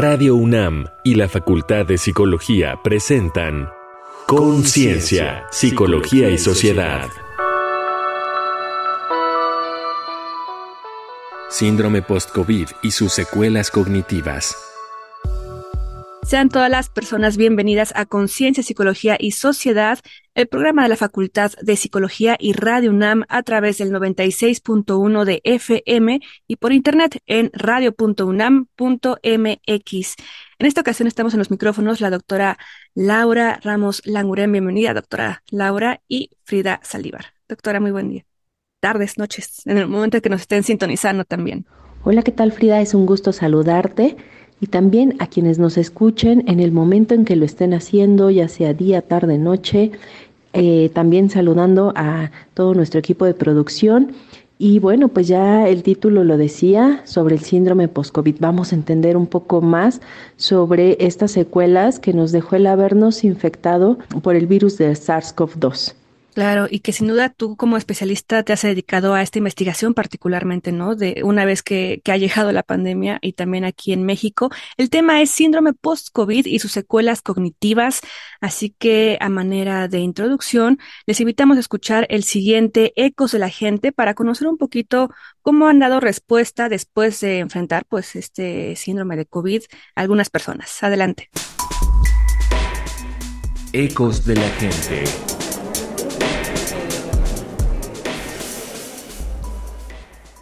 Radio UNAM y la Facultad de Psicología presentan Conciencia, Psicología y Sociedad. Síndrome post-COVID y sus secuelas cognitivas. Sean todas las personas bienvenidas a Conciencia, Psicología y Sociedad, el programa de la Facultad de Psicología y Radio UNAM a través del 96.1 de FM y por internet en radio.unam.mx. En esta ocasión estamos en los micrófonos la doctora Laura Ramos Langurén. Bienvenida, doctora Laura, y Frida Saldívar. Doctora, muy buen día. Tardes, noches, en el momento en que nos estén sintonizando también. Hola, ¿qué tal, Frida? Es un gusto saludarte y también a quienes nos escuchen en el momento en que lo estén haciendo, ya sea día, tarde, noche. Eh, también saludando a todo nuestro equipo de producción. Y bueno, pues ya el título lo decía sobre el síndrome post-COVID. Vamos a entender un poco más sobre estas secuelas que nos dejó el habernos infectado por el virus de SARS-CoV-2. Claro, y que sin duda tú como especialista te has dedicado a esta investigación particularmente, ¿no? De una vez que, que ha llegado la pandemia y también aquí en México. El tema es síndrome post-COVID y sus secuelas cognitivas. Así que a manera de introducción, les invitamos a escuchar el siguiente Ecos de la Gente para conocer un poquito cómo han dado respuesta después de enfrentar pues este síndrome de COVID a algunas personas. Adelante. Ecos de la Gente.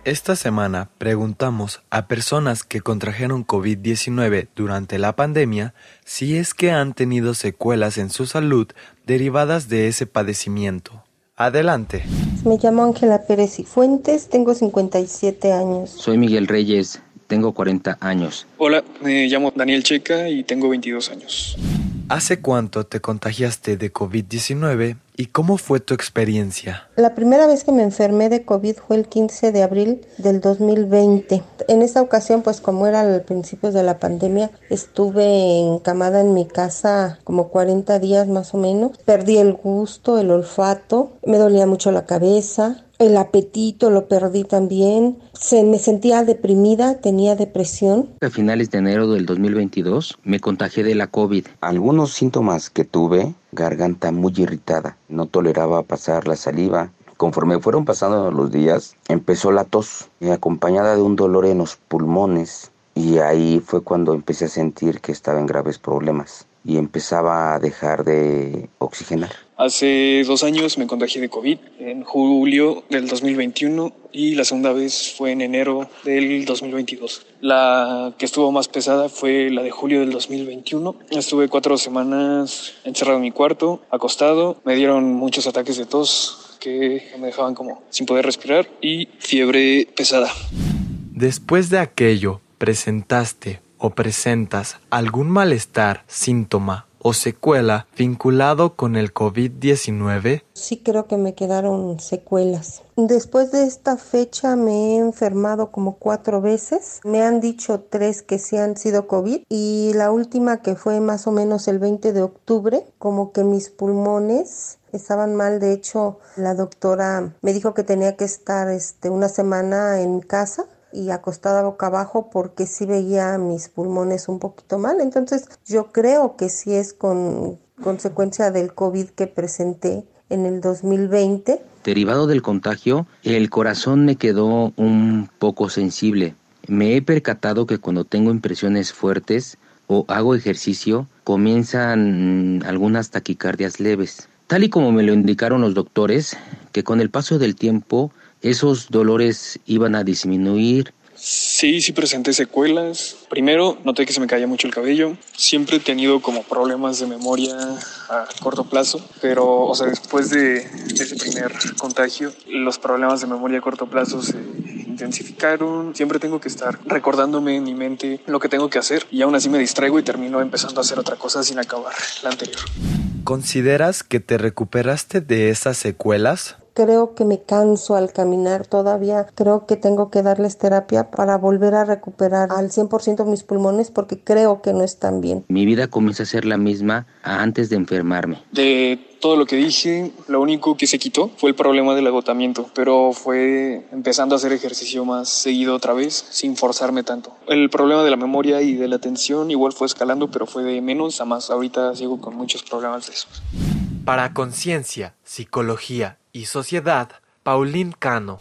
Esta semana preguntamos a personas que contrajeron COVID-19 durante la pandemia si es que han tenido secuelas en su salud derivadas de ese padecimiento. Adelante. Me llamo Ángela Pérez y Fuentes, tengo 57 años. Soy Miguel Reyes, tengo 40 años. Hola, me llamo Daniel Checa y tengo 22 años. ¿Hace cuánto te contagiaste de COVID-19 y cómo fue tu experiencia? La primera vez que me enfermé de COVID fue el 15 de abril del 2020. En esa ocasión, pues como era al principio de la pandemia, estuve encamada en mi casa como 40 días más o menos. Perdí el gusto, el olfato, me dolía mucho la cabeza, el apetito lo perdí también. Se, me sentía deprimida, tenía depresión. A finales de enero del 2022 me contagié de la COVID. Algunos síntomas que tuve, garganta muy irritada, no toleraba pasar la saliva. Conforme fueron pasando los días, empezó la tos, acompañada de un dolor en los pulmones, y ahí fue cuando empecé a sentir que estaba en graves problemas y empezaba a dejar de oxigenar. Hace dos años me contagié de COVID en julio del 2021 y la segunda vez fue en enero del 2022. La que estuvo más pesada fue la de julio del 2021. Estuve cuatro semanas encerrado en mi cuarto, acostado. Me dieron muchos ataques de tos que me dejaban como sin poder respirar y fiebre pesada. Después de aquello, presentaste presentas algún malestar, síntoma o secuela vinculado con el COVID-19? Sí creo que me quedaron secuelas. Después de esta fecha me he enfermado como cuatro veces. Me han dicho tres que sí han sido COVID y la última que fue más o menos el 20 de octubre, como que mis pulmones estaban mal. De hecho, la doctora me dijo que tenía que estar este, una semana en casa y acostada boca abajo porque sí veía mis pulmones un poquito mal. Entonces yo creo que sí es con consecuencia del COVID que presenté en el 2020. Derivado del contagio, el corazón me quedó un poco sensible. Me he percatado que cuando tengo impresiones fuertes o hago ejercicio, comienzan algunas taquicardias leves. Tal y como me lo indicaron los doctores, que con el paso del tiempo esos dolores iban a disminuir. Sí, sí presenté secuelas. Primero, noté que se me caía mucho el cabello. Siempre he tenido como problemas de memoria a corto plazo, pero, o sea, después de, ese primer contagio, los problemas de memoria a corto plazo se intensificaron. Siempre tengo que estar recordándome en mi mente lo que tengo que hacer y aún así me distraigo y termino empezando a hacer otra cosa sin acabar la anterior. ¿Consideras que te recuperaste de esas secuelas? Creo que me canso al caminar todavía, creo que tengo que darles terapia para volver a recuperar al 100% mis pulmones porque creo que no están bien. Mi vida comienza a ser la misma antes de enfermarme. De todo lo que dije, lo único que se quitó fue el problema del agotamiento, pero fue empezando a hacer ejercicio más seguido otra vez, sin forzarme tanto. El problema de la memoria y de la atención igual fue escalando, pero fue de menos a más. Ahorita sigo con muchos problemas de esos. Para conciencia, psicología y sociedad, Pauline Cano.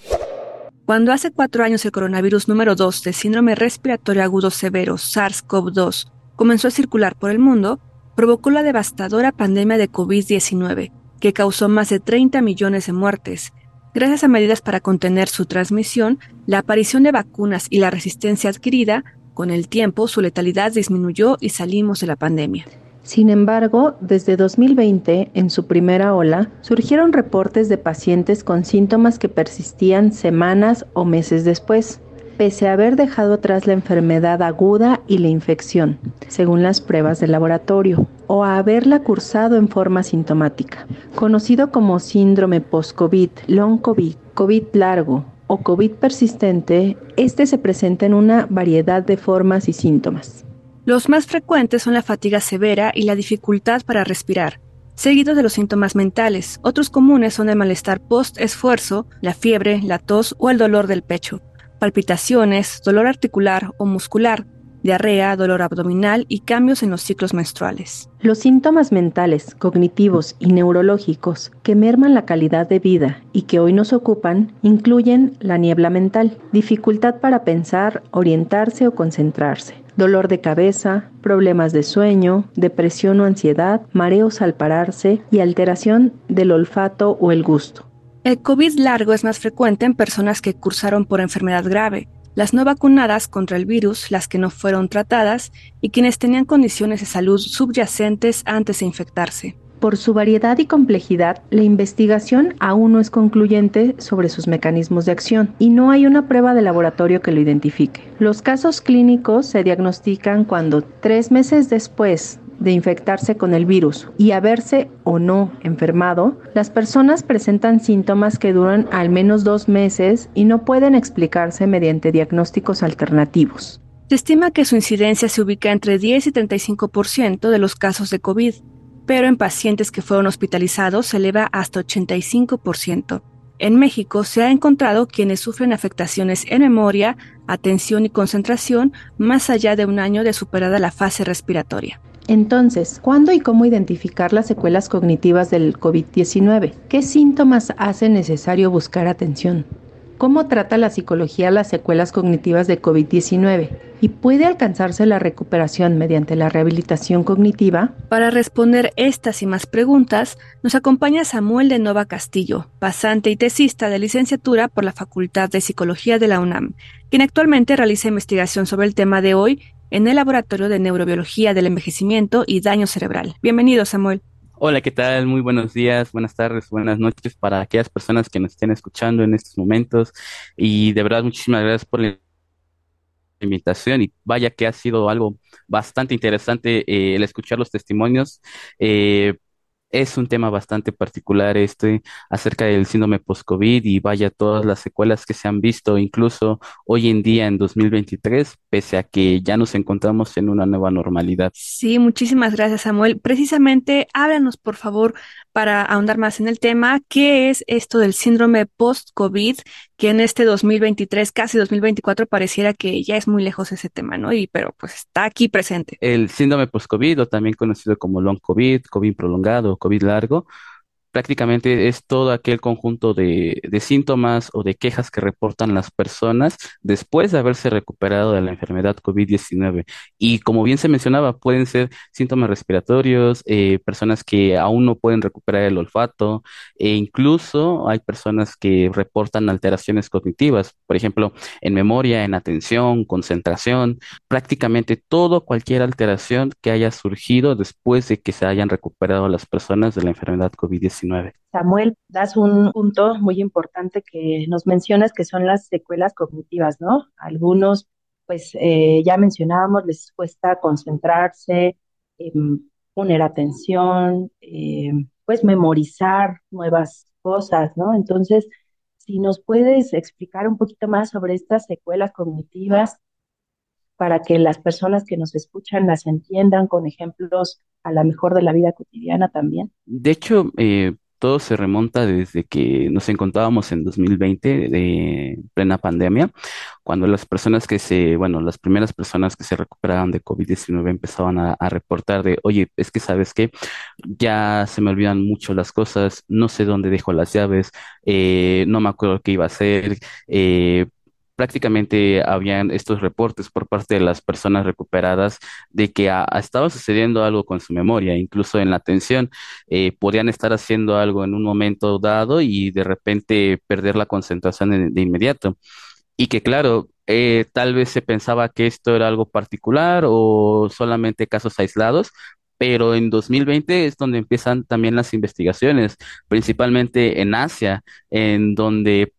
Cuando hace cuatro años el coronavirus número 2 de síndrome respiratorio agudo severo SARS-CoV-2 comenzó a circular por el mundo, provocó la devastadora pandemia de COVID-19, que causó más de 30 millones de muertes. Gracias a medidas para contener su transmisión, la aparición de vacunas y la resistencia adquirida, con el tiempo su letalidad disminuyó y salimos de la pandemia. Sin embargo, desde 2020, en su primera ola, surgieron reportes de pacientes con síntomas que persistían semanas o meses después, pese a haber dejado atrás la enfermedad aguda y la infección, según las pruebas de laboratorio, o a haberla cursado en forma sintomática. Conocido como síndrome post-COVID, long COVID, COVID largo o COVID persistente, este se presenta en una variedad de formas y síntomas. Los más frecuentes son la fatiga severa y la dificultad para respirar, seguidos de los síntomas mentales. Otros comunes son el malestar post-esfuerzo, la fiebre, la tos o el dolor del pecho, palpitaciones, dolor articular o muscular, diarrea, dolor abdominal y cambios en los ciclos menstruales. Los síntomas mentales, cognitivos y neurológicos que merman la calidad de vida y que hoy nos ocupan incluyen la niebla mental, dificultad para pensar, orientarse o concentrarse, dolor de cabeza, problemas de sueño, depresión o ansiedad, mareos al pararse y alteración del olfato o el gusto. El COVID largo es más frecuente en personas que cursaron por enfermedad grave, las no vacunadas contra el virus, las que no fueron tratadas y quienes tenían condiciones de salud subyacentes antes de infectarse. Por su variedad y complejidad, la investigación aún no es concluyente sobre sus mecanismos de acción y no hay una prueba de laboratorio que lo identifique. Los casos clínicos se diagnostican cuando tres meses después de infectarse con el virus y haberse o no enfermado, las personas presentan síntomas que duran al menos dos meses y no pueden explicarse mediante diagnósticos alternativos. Se estima que su incidencia se ubica entre 10 y 35% de los casos de COVID pero en pacientes que fueron hospitalizados se eleva hasta 85%. En México se ha encontrado quienes sufren afectaciones en memoria, atención y concentración más allá de un año de superada la fase respiratoria. Entonces, ¿cuándo y cómo identificar las secuelas cognitivas del COVID-19? ¿Qué síntomas hacen necesario buscar atención? ¿Cómo trata la psicología las secuelas cognitivas de COVID-19? ¿Y puede alcanzarse la recuperación mediante la rehabilitación cognitiva? Para responder estas y más preguntas, nos acompaña Samuel de Nova Castillo, pasante y tesista de licenciatura por la Facultad de Psicología de la UNAM, quien actualmente realiza investigación sobre el tema de hoy en el Laboratorio de Neurobiología del Envejecimiento y Daño Cerebral. Bienvenido, Samuel. Hola, ¿qué tal? Muy buenos días, buenas tardes, buenas noches para aquellas personas que nos estén escuchando en estos momentos. Y de verdad, muchísimas gracias por la invitación y vaya que ha sido algo bastante interesante eh, el escuchar los testimonios. Eh, es un tema bastante particular este acerca del síndrome post-COVID y vaya todas las secuelas que se han visto incluso hoy en día en 2023, pese a que ya nos encontramos en una nueva normalidad. Sí, muchísimas gracias Samuel. Precisamente, háblanos por favor para ahondar más en el tema, ¿qué es esto del síndrome post-COVID que en este 2023, casi 2024, pareciera que ya es muy lejos ese tema, ¿no? Y pero pues está aquí presente. El síndrome post-COVID, o también conocido como long COVID, COVID prolongado, COVID largo, prácticamente es todo aquel conjunto de, síntomas o de quejas que reportan las personas después de haberse recuperado de la enfermedad COVID-19. Y como bien se mencionaba, pueden ser síntomas respiratorios, eh, personas que aún no pueden recuperar el olfato, e incluso hay personas que reportan alteraciones cognitivas, por ejemplo, en memoria, en atención, concentración, prácticamente todo, cualquier alteración que haya surgido después de que se hayan recuperado las personas de la enfermedad COVID-19. Samuel, das un punto muy importante que nos mencionas que son las secuelas cognitivas, ¿no? Algunos, pues eh, ya mencionábamos, les cuesta concentrarse, em, poner atención, em, pues memorizar nuevas cosas, ¿no? Entonces, si nos puedes explicar un poquito más sobre estas secuelas cognitivas para que las personas que nos escuchan las entiendan con ejemplos a la mejor de la vida cotidiana también? De hecho, eh, todo se remonta desde que nos encontrábamos en 2020, de plena pandemia, cuando las personas que se, bueno, las primeras personas que se recuperaban de COVID-19 empezaban a, reportar de, oye, es que sabes que ya se me olvidan mucho las cosas, no sé dónde dejo las llaves, eh, no me acuerdo qué iba a hacer, eh, prácticamente habían estos reportes por parte de las personas recuperadas de que estaba sucediendo algo con su memoria, incluso en la atención, eh, podían estar haciendo algo en un momento dado y de repente perder la concentración de, inmediato. Y que claro, eh, tal vez se pensaba que esto era algo particular o solamente casos aislados, pero en 2020 es donde empiezan también las investigaciones, principalmente en Asia, en donde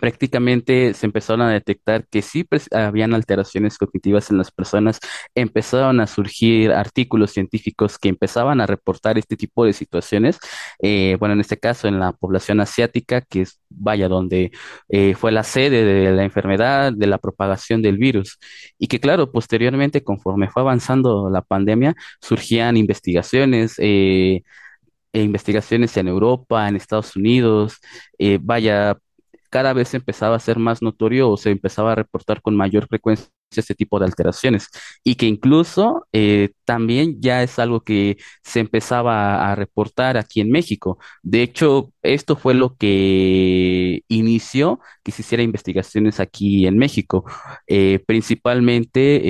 prácticamente se empezaron a detectar que sí habían alteraciones cognitivas en las personas, empezaron a surgir artículos científicos que empezaban a reportar este tipo de situaciones, eh, bueno, en este caso en la población asiática, que es, vaya, donde eh, fue la sede de la enfermedad, de la propagación del virus, y que claro, posteriormente, conforme fue avanzando la pandemia, surgían investigaciones, eh, e investigaciones en Europa, en Estados Unidos, vaya, cada vez empezaba a ser más notorio o se empezaba a reportar con mayor frecuencia este tipo de alteraciones y que incluso eh, también ya es algo que se empezaba a reportar aquí en México. De hecho, esto fue lo que inició que se hiciera investigaciones aquí en México. Eh, principalmente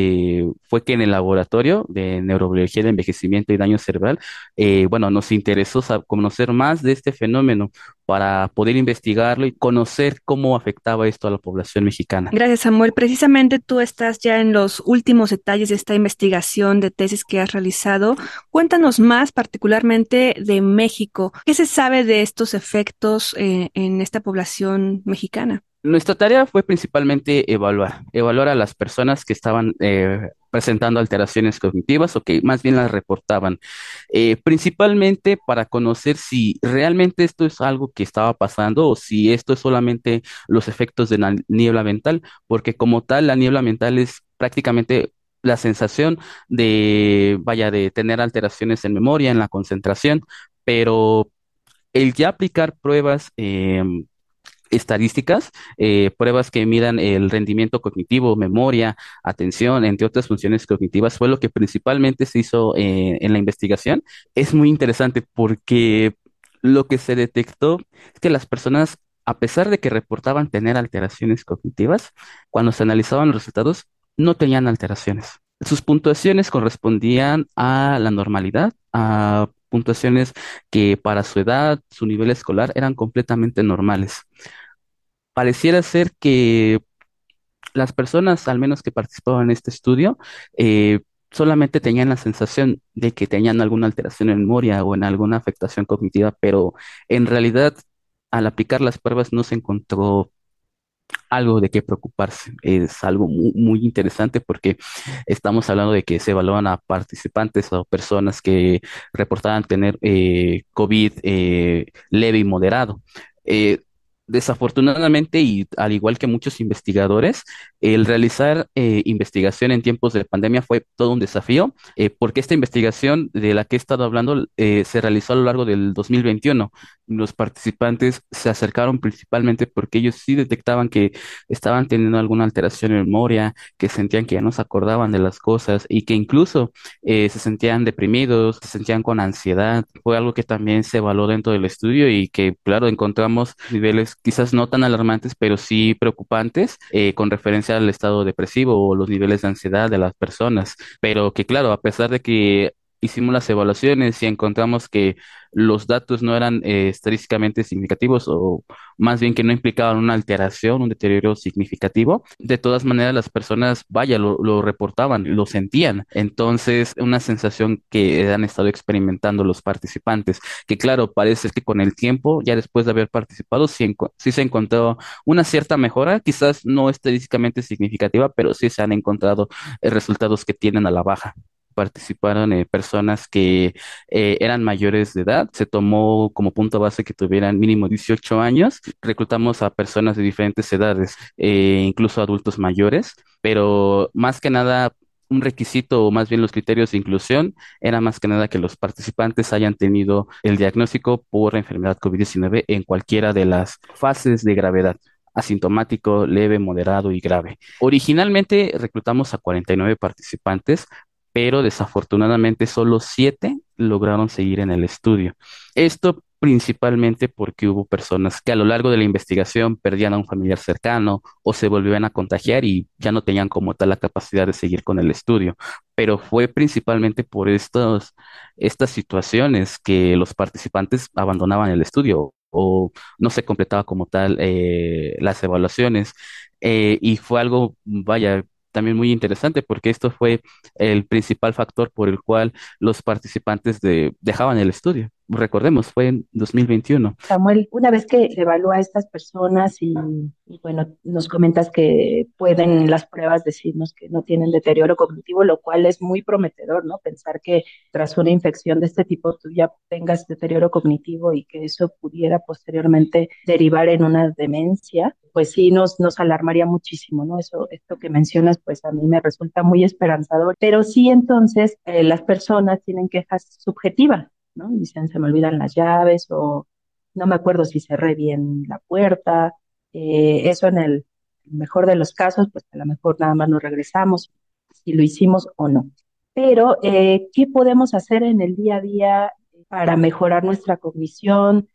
eh, fue que en el laboratorio de neurobiología de envejecimiento y daño cerebral, bueno, nos interesó conocer más de este fenómeno para poder investigarlo y conocer cómo afectaba esto a la población mexicana. Gracias, Samuel. Precisamente tú ya en los últimos detalles de esta investigación de tesis que has realizado. Cuéntanos más particularmente de México. ¿Qué se sabe de estos efectos eh, en esta población mexicana? Nuestra tarea fue principalmente evaluar, evaluar a las personas que estaban eh, presentando alteraciones cognitivas o que más bien las reportaban, eh, principalmente para conocer si realmente esto es algo que estaba pasando o si esto es solamente los efectos de la niebla mental, porque como tal la niebla mental es prácticamente la sensación de, vaya, de tener alteraciones en memoria, en la concentración, pero el ya aplicar pruebas em, estadísticas, eh, pruebas que midan el rendimiento cognitivo, memoria, atención, entre otras funciones cognitivas, fue lo que principalmente se hizo eh, en la investigación. Es muy interesante porque lo que se detectó es que las personas, a pesar de que reportaban tener alteraciones cognitivas, cuando se analizaban los resultados, no tenían alteraciones. Sus puntuaciones correspondían a la normalidad, a puntuaciones que para su edad, su nivel escolar eran completamente normales. Pareciera ser que las personas, al menos que participaban en este estudio, eh, solamente tenían la sensación de que tenían alguna alteración en memoria o en alguna afectación cognitiva, pero en realidad al aplicar las pruebas no se encontró algo de qué preocuparse. Es algo muy, interesante porque estamos hablando de que se evalúan a participantes o personas que reportaban tener eh, COVID eh, leve y moderado. Desafortunadamente, y al igual que muchos investigadores, el realizar eh, investigación en tiempos de pandemia fue todo un desafío, eh, porque esta investigación de la que he estado hablando eh, se realizó a lo largo del 2021. Los participantes se acercaron principalmente porque ellos sí detectaban que estaban teniendo alguna alteración en memoria, que sentían que ya no se acordaban de las cosas y que incluso se sentían deprimidos, se sentían con ansiedad. Fue algo que también se evaluó dentro del estudio y que, claro, encontramos niveles quizás no tan alarmantes, pero sí preocupantes con referencia el estado depresivo o los niveles de ansiedad de las personas. Pero que claro, a pesar de que hicimos las evaluaciones y encontramos que los datos no eran eh, estadísticamente significativos o más bien que no implicaban una alteración, un deterioro significativo. De todas maneras, las personas, vaya, lo, reportaban, lo sentían. Entonces, una sensación que han estado experimentando los participantes, que claro, parece que con el tiempo, ya después de haber participado, sí, sí se encontró una cierta mejora, quizás no estadísticamente significativa, pero sí se han encontrado eh, resultados que tienen a la baja. Participaron eh, personas que eh, eran mayores de edad. Se tomó como punto base que tuvieran mínimo 18 años. Reclutamos a personas de diferentes edades, eh, incluso adultos mayores, pero más que nada un requisito o más bien los criterios de inclusión era más que nada que los participantes hayan tenido el diagnóstico por enfermedad COVID-19 en cualquiera de las fases de gravedad asintomático, leve, moderado y grave. Originalmente reclutamos a 49 participantes, pero desafortunadamente solo 7 lograron seguir en el estudio. Esto principalmente porque hubo personas que a lo largo de la investigación perdían a un familiar cercano o se volvían a contagiar y ya no tenían como tal la capacidad de seguir con el estudio. Pero fue principalmente por estos, estas situaciones que los participantes abandonaban el estudio o no se completaba como tal eh, las evaluaciones. Eh, y fue algo, vaya, también muy interesante porque esto fue el principal factor por el cual los participantes de, dejaban el estudio recordemos, fue en 2021. Samuel, una vez que evalúa a estas personas y, bueno, nos comentas que pueden las pruebas decirnos que no tienen deterioro cognitivo, lo cual es muy prometedor, ¿no? Pensar que tras una infección de este tipo tú ya tengas deterioro cognitivo y que eso pudiera posteriormente derivar en una demencia, pues sí nos, nos alarmaría muchísimo, ¿no? Eso, esto que mencionas, pues a mí me resulta muy esperanzador, pero sí entonces eh, las personas tienen quejas subjetivas, ¿no? Dicen, se me olvidan las llaves o no me acuerdo si cerré bien la puerta. Eh, eso en el mejor de los casos, pues a lo mejor nada más nos regresamos si lo hicimos o no. Pero, eh, ¿qué podemos hacer en el día a día para mejorar nuestra cognición?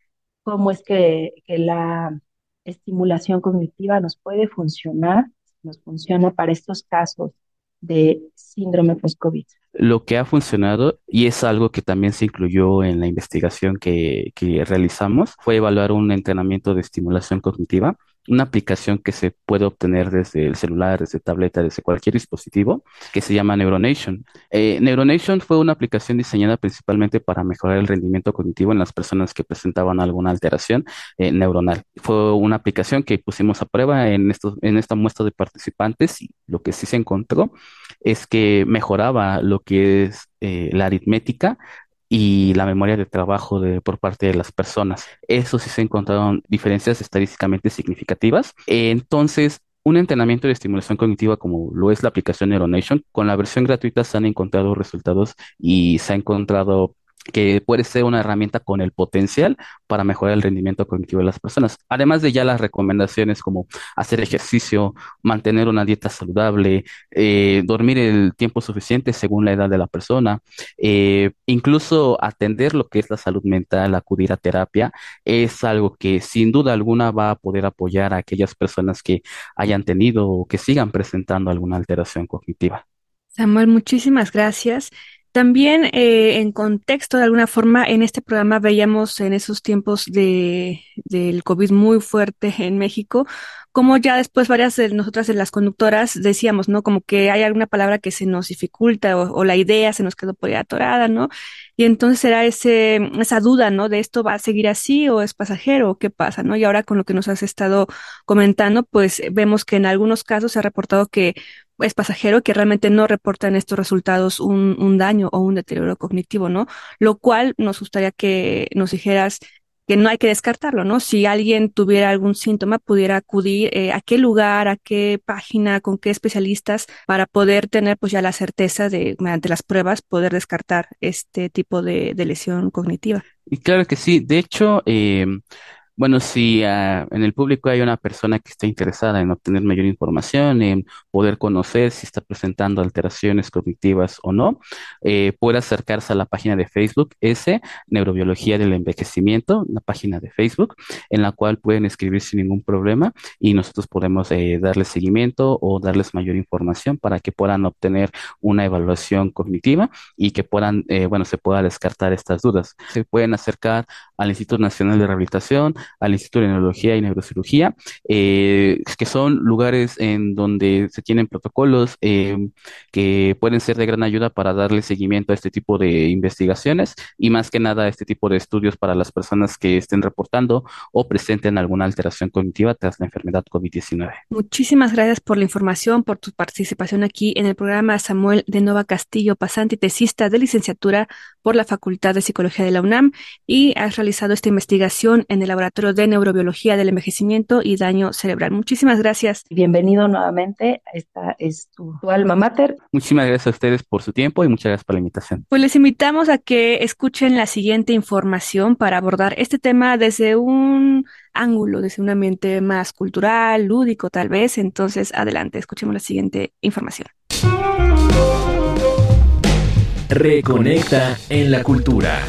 ¿Cómo es que, que la estimulación cognitiva nos puede funcionar? Nos funciona para estos casos de síndrome post-COVID. Lo que ha funcionado, y es algo que también se incluyó en la investigación que, que realizamos, fue evaluar un entrenamiento de estimulación cognitiva una aplicación que se puede obtener desde el celular, desde tableta, desde cualquier dispositivo, que se llama Neuronation. Eh, Neuronation fue una aplicación diseñada principalmente para mejorar el rendimiento cognitivo en las personas que presentaban alguna alteración eh, neuronal. Fue una aplicación que pusimos a prueba en, estos, en esta muestra de participantes y lo que sí se encontró es que mejoraba lo que es eh, la aritmética y la memoria de trabajo de, por parte de las personas. Eso sí se encontraron diferencias estadísticamente significativas. Entonces, un entrenamiento de estimulación cognitiva como lo es la aplicación Neuronation, con la versión gratuita se han encontrado resultados y se ha encontrado que puede ser una herramienta con el potencial para mejorar el rendimiento cognitivo de las personas. Además de ya las recomendaciones como hacer ejercicio, mantener una dieta saludable, eh, dormir el tiempo suficiente según la edad de la persona, eh, incluso atender lo que es la salud mental, acudir a terapia, es algo que sin duda alguna va a poder apoyar a aquellas personas que hayan tenido o que sigan presentando alguna alteración cognitiva. Samuel, muchísimas gracias. También eh, en contexto, de alguna forma, en este programa veíamos en esos tiempos de, del COVID muy fuerte en México, como ya después varias de nosotras de las conductoras decíamos, ¿no? Como que hay alguna palabra que se nos dificulta o, la idea se nos quedó por ahí atorada, ¿no? Y entonces era ese, esa duda, ¿no? De esto va a seguir así o es pasajero o qué pasa, ¿no? Y ahora con lo que nos has estado comentando, pues vemos que en algunos casos se ha reportado que es pasajero, que realmente no reportan estos resultados un, un daño o un deterioro cognitivo, ¿no? Lo cual nos gustaría que nos dijeras que no hay que descartarlo, ¿no? Si alguien tuviera algún síntoma, pudiera acudir eh, a qué lugar, a qué página, con qué especialistas para poder tener pues ya la certeza de, mediante las pruebas, poder descartar este tipo de, de lesión cognitiva. Y claro que sí. De hecho, eh, bueno, si ah, en el público hay una persona que está interesada en obtener mayor información, en poder conocer si está presentando alteraciones cognitivas o no, eh, puede acercarse a la página de Facebook, S, Neurobiología del Envejecimiento, una página de Facebook, en la cual pueden escribir sin ningún problema y nosotros podemos eh, darles seguimiento o darles mayor información para que puedan obtener una evaluación cognitiva y que puedan, eh, bueno, se pueda descartar estas dudas. Se pueden acercar al Instituto Nacional de Rehabilitación, al Instituto de Neurología y Neurocirugía, eh, que son lugares en donde se tienen protocolos eh, que pueden ser de gran ayuda para darle seguimiento a este tipo de investigaciones y más que nada a este tipo de estudios para las personas que estén reportando o presenten alguna alteración cognitiva tras la enfermedad COVID-19. Muchísimas gracias por la información, por tu participación aquí en el programa Samuel de Nova Castillo, pasante y tesista de licenciatura por la Facultad de Psicología de la UNAM y has realizado esta investigación en el Laboratorio de Neurobiología del Envejecimiento y Daño Cerebral. Muchísimas gracias. Bienvenido nuevamente. Esta es tu, alma mater. Muchísimas gracias a ustedes por su tiempo y muchas gracias por la invitación. Pues les invitamos a que escuchen la siguiente información para abordar este tema desde un ángulo, desde un ambiente más cultural, lúdico tal vez. Entonces, adelante, escuchemos la siguiente información. Reconecta en la cultura.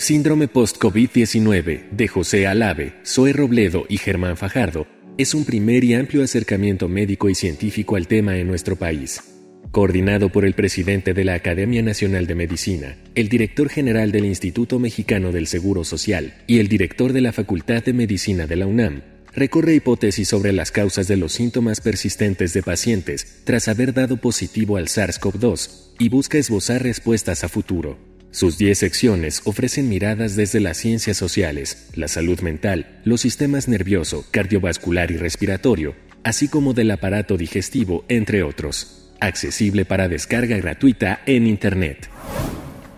Síndrome post-COVID-19 de José Alave, Zoe Robledo y Germán Fajardo es un primer y amplio acercamiento médico y científico al tema en nuestro país. Coordinado por el presidente de la Academia Nacional de Medicina, el director general del Instituto Mexicano del Seguro Social y el director de la Facultad de Medicina de la UNAM, recorre hipótesis sobre las causas de los síntomas persistentes de pacientes tras haber dado positivo al SARS-CoV-2 y busca esbozar respuestas a futuro. Sus 10 secciones ofrecen miradas desde las ciencias sociales, la salud mental, los sistemas nervioso, cardiovascular y respiratorio, así como del aparato digestivo, entre otros. Accesible para descarga gratuita en Internet.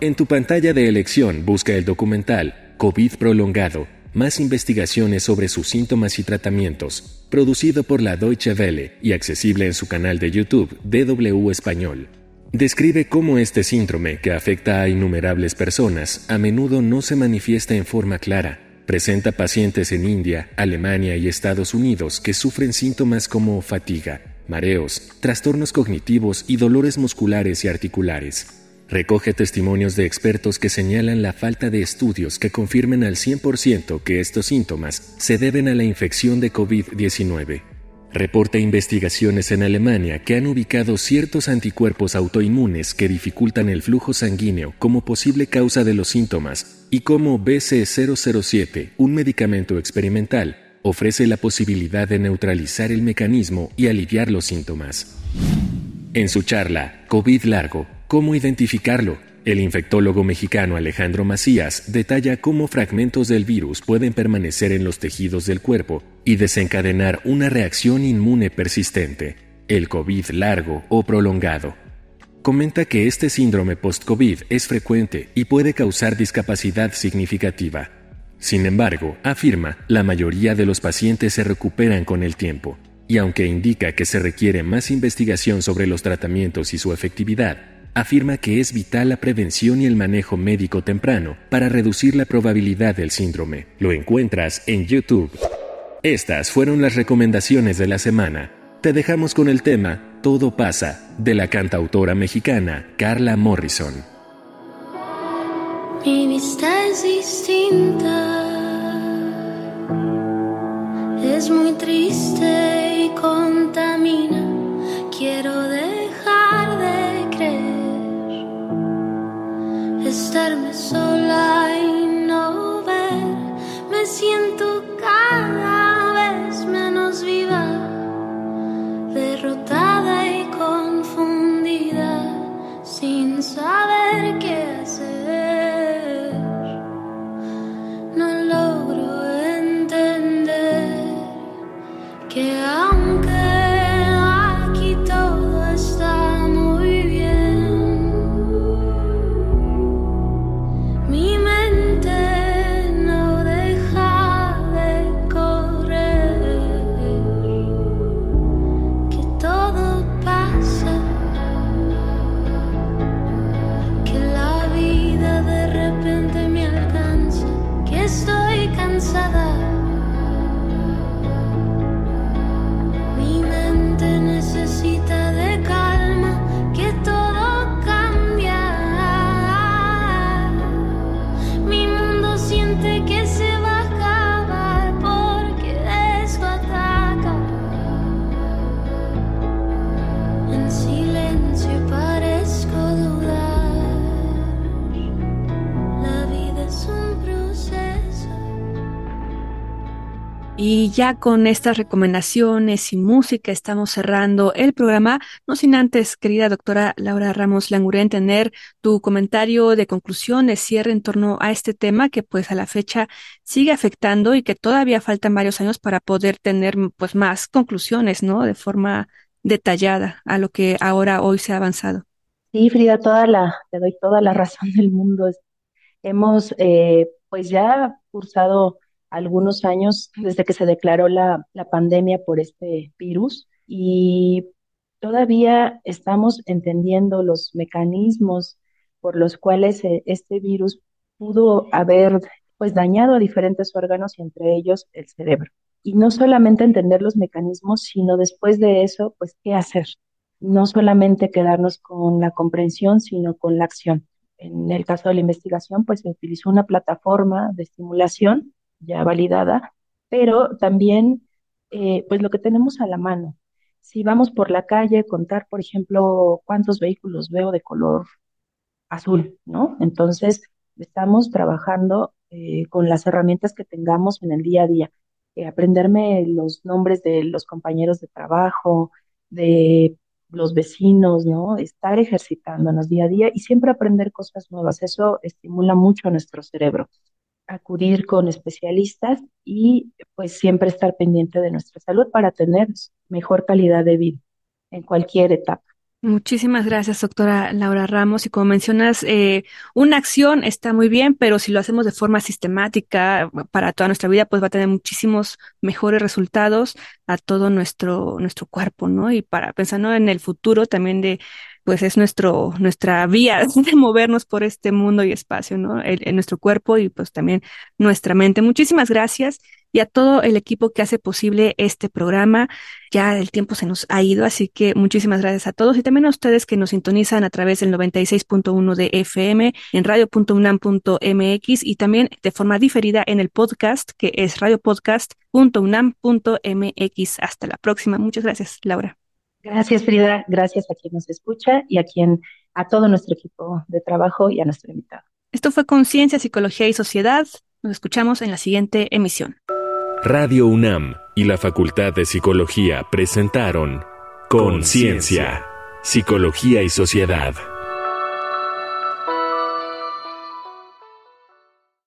En tu pantalla de elección busca el documental COVID prolongado más investigaciones sobre sus síntomas y tratamientos, producido por la Deutsche Welle y accesible en su canal de YouTube DW Español. Describe cómo este síndrome, que afecta a innumerables personas, a menudo no se manifiesta en forma clara. Presenta pacientes en India, Alemania y Estados Unidos que sufren síntomas como fatiga, mareos, trastornos cognitivos y dolores musculares y articulares. Recoge testimonios de expertos que señalan la falta de estudios que confirmen al 100% que estos síntomas se deben a la infección de COVID-19. Reporta investigaciones en Alemania que han ubicado ciertos anticuerpos autoinmunes que dificultan el flujo sanguíneo como posible causa de los síntomas y como BC007, un medicamento experimental, ofrece la posibilidad de neutralizar el mecanismo y aliviar los síntomas. En su charla, COVID largo, ¿Cómo identificarlo? El infectólogo mexicano Alejandro Macías detalla cómo fragmentos del virus pueden permanecer en los tejidos del cuerpo y desencadenar una reacción inmune persistente, el COVID largo o prolongado. Comenta que este síndrome post-COVID es frecuente y puede causar discapacidad significativa. Sin embargo, afirma, la mayoría de los pacientes se recuperan con el tiempo, y aunque indica que se requiere más investigación sobre los tratamientos y su efectividad, afirma que es vital la prevención y el manejo médico temprano para reducir la probabilidad del síndrome. Lo encuentras en YouTube. Estas fueron las recomendaciones de la semana. Te dejamos con el tema Todo pasa de la cantautora mexicana Carla Morrison. Mi vista es distinta. Es muy triste y. ya con estas recomendaciones y música estamos cerrando el programa, no sin antes, querida doctora Laura Ramos Languren, tener tu comentario de conclusión, de cierre en torno a este tema que pues a la fecha sigue afectando y que todavía faltan varios años para poder tener pues más conclusiones, ¿no? De forma detallada a lo que ahora hoy se ha avanzado. Sí, Frida, toda la, te doy toda la razón del mundo. Hemos eh, pues ya cursado algunos años desde que se declaró la, pandemia por este virus y todavía estamos entendiendo los mecanismos por los cuales eh, este virus pudo haber pues dañado a diferentes órganos y entre ellos el cerebro. Y no solamente entender los mecanismos, sino después de eso, pues qué hacer. No solamente quedarnos con la comprensión, sino con la acción. En el caso de la investigación, pues se utilizó una plataforma de estimulación ya validada, pero también eh, pues lo que tenemos a la mano. Si vamos por la calle, contar, por ejemplo, cuántos vehículos veo de color azul, ¿no? Entonces, estamos trabajando eh, con las herramientas que tengamos en el día a día. Eh, aprenderme los nombres de los compañeros de trabajo, de los vecinos, ¿no? Estar ejercitándonos día a día y siempre aprender cosas nuevas. Eso estimula mucho a nuestro cerebro acudir con especialistas y pues siempre estar pendiente de nuestra salud para tener mejor calidad de vida en cualquier etapa. Muchísimas gracias, doctora Laura Ramos. Y como mencionas, eh, una acción está muy bien, pero si lo hacemos de forma sistemática para toda nuestra vida, pues va a tener muchísimos mejores resultados a todo nuestro, nuestro cuerpo, ¿no? Y para pensando en el futuro también de pues es nuestro, nuestra vía de movernos por este mundo y espacio, ¿no? En nuestro cuerpo y pues también nuestra mente. Muchísimas gracias y a todo el equipo que hace posible este programa. Ya el tiempo se nos ha ido, así que muchísimas gracias a todos y también a ustedes que nos sintonizan a través del 96.1 de FM en radio.unam.mx y también de forma diferida en el podcast que es radiopodcast.unam.mx. Hasta la próxima. Muchas gracias, Laura. Gracias, Frida. Gracias a quien nos escucha y a quien, a todo nuestro equipo de trabajo y a nuestro invitado. Esto fue Conciencia, Psicología y Sociedad. Nos escuchamos en la siguiente emisión. Radio UNAM y la Facultad de Psicología presentaron Conciencia, Psicología y Sociedad.